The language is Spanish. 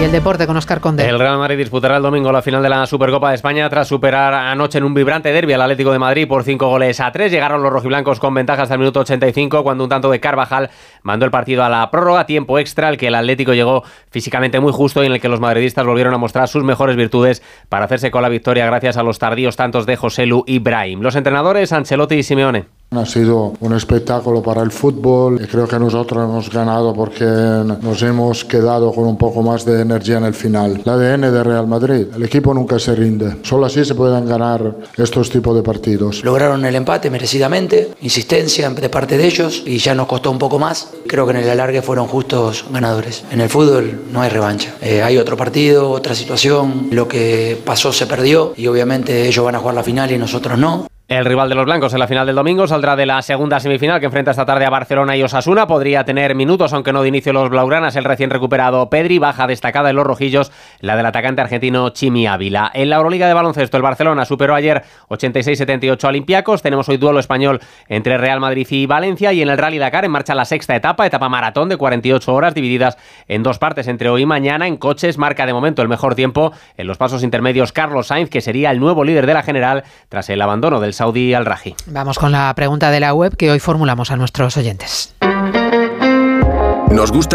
Y el deporte con Oscar Conde. El Real Madrid disputará el domingo la final de la Supercopa de España tras superar anoche en un vibrante derbi al Atlético de Madrid por 5 goles a 3. Llegaron los rojiblancos con ventaja hasta el minuto 85 cuando un tanto de Carvajal mandó el partido a la prórroga, tiempo extra, al que el Atlético llegó físicamente muy justo y en el que los madridistas volvieron a mostrar sus mejores virtudes para hacerse con la victoria gracias a los tardíos tantos de José Lu y Brahim. Los entrenadores Ancelotti y Simeone. Ha sido un espectáculo para el fútbol y creo que nosotros hemos ganado porque nos hemos quedado con un poco más de energía en el final. El ADN de Real Madrid, el equipo nunca se rinde. Solo así se pueden ganar estos tipos de partidos. Lograron el empate merecidamente, insistencia de parte de ellos y ya nos costó un poco más. Creo que en el alargue fueron justos ganadores. En el fútbol no hay revancha. Eh, hay otro partido, otra situación. Lo que pasó se perdió y obviamente ellos van a jugar la final y nosotros no. El rival de los blancos en la final del domingo saldrá de la segunda semifinal que enfrenta esta tarde a Barcelona y Osasuna. Podría tener minutos, aunque no de inicio los blaugranas. El recién recuperado Pedri, baja destacada en los rojillos, la del atacante argentino Chimi Ávila. En la Euroliga de baloncesto, el Barcelona superó ayer 86-78 a Olympiacos. Tenemos hoy duelo español entre Real Madrid y Valencia. Y en el Rally Dakar en marcha la sexta etapa, etapa maratón de 48 horas divididas en dos partes entre hoy y mañana. En coches marca de momento el mejor tiempo en los pasos intermedios Carlos Sainz, que sería el nuevo líder de la general tras el abandono del Saudi al Raji. Vamos con la pregunta de la web que hoy formulamos a nuestros oyentes. Nos gusta